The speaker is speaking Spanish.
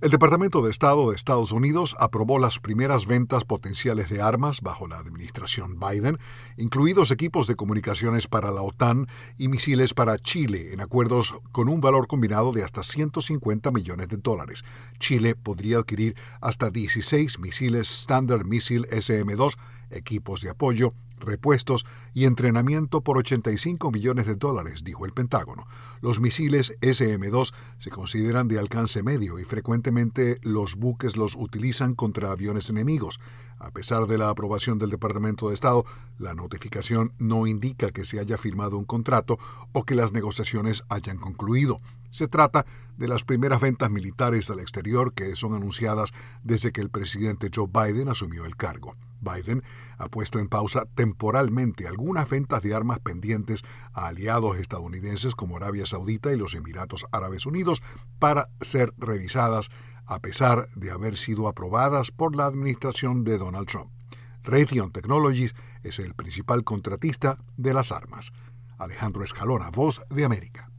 El Departamento de Estado de Estados Unidos aprobó las primeras ventas potenciales de armas bajo la administración Biden, incluidos equipos de comunicaciones para la OTAN y misiles para Chile, en acuerdos con un valor combinado de hasta 150 millones de dólares. Chile podría adquirir hasta 16 misiles Standard Missile SM-2, equipos de apoyo, repuestos y entrenamiento por 85 millones de dólares, dijo el Pentágono. Los misiles SM-2 se consideran de alcance medio y frecuentemente los buques los utilizan contra aviones enemigos. A pesar de la aprobación del Departamento de Estado, la notificación no indica que se haya firmado un contrato o que las negociaciones hayan concluido. Se trata de las primeras ventas militares al exterior que son anunciadas desde que el presidente Joe Biden asumió el cargo. Biden ha puesto en pausa temporalmente algunas ventas de armas pendientes a aliados estadounidenses como Arabia Saudita y los Emiratos Árabes Unidos para ser revisadas a pesar de haber sido aprobadas por la administración de Donald Trump. Raytheon Technologies es el principal contratista de las armas. Alejandro Escalona, Voz de América.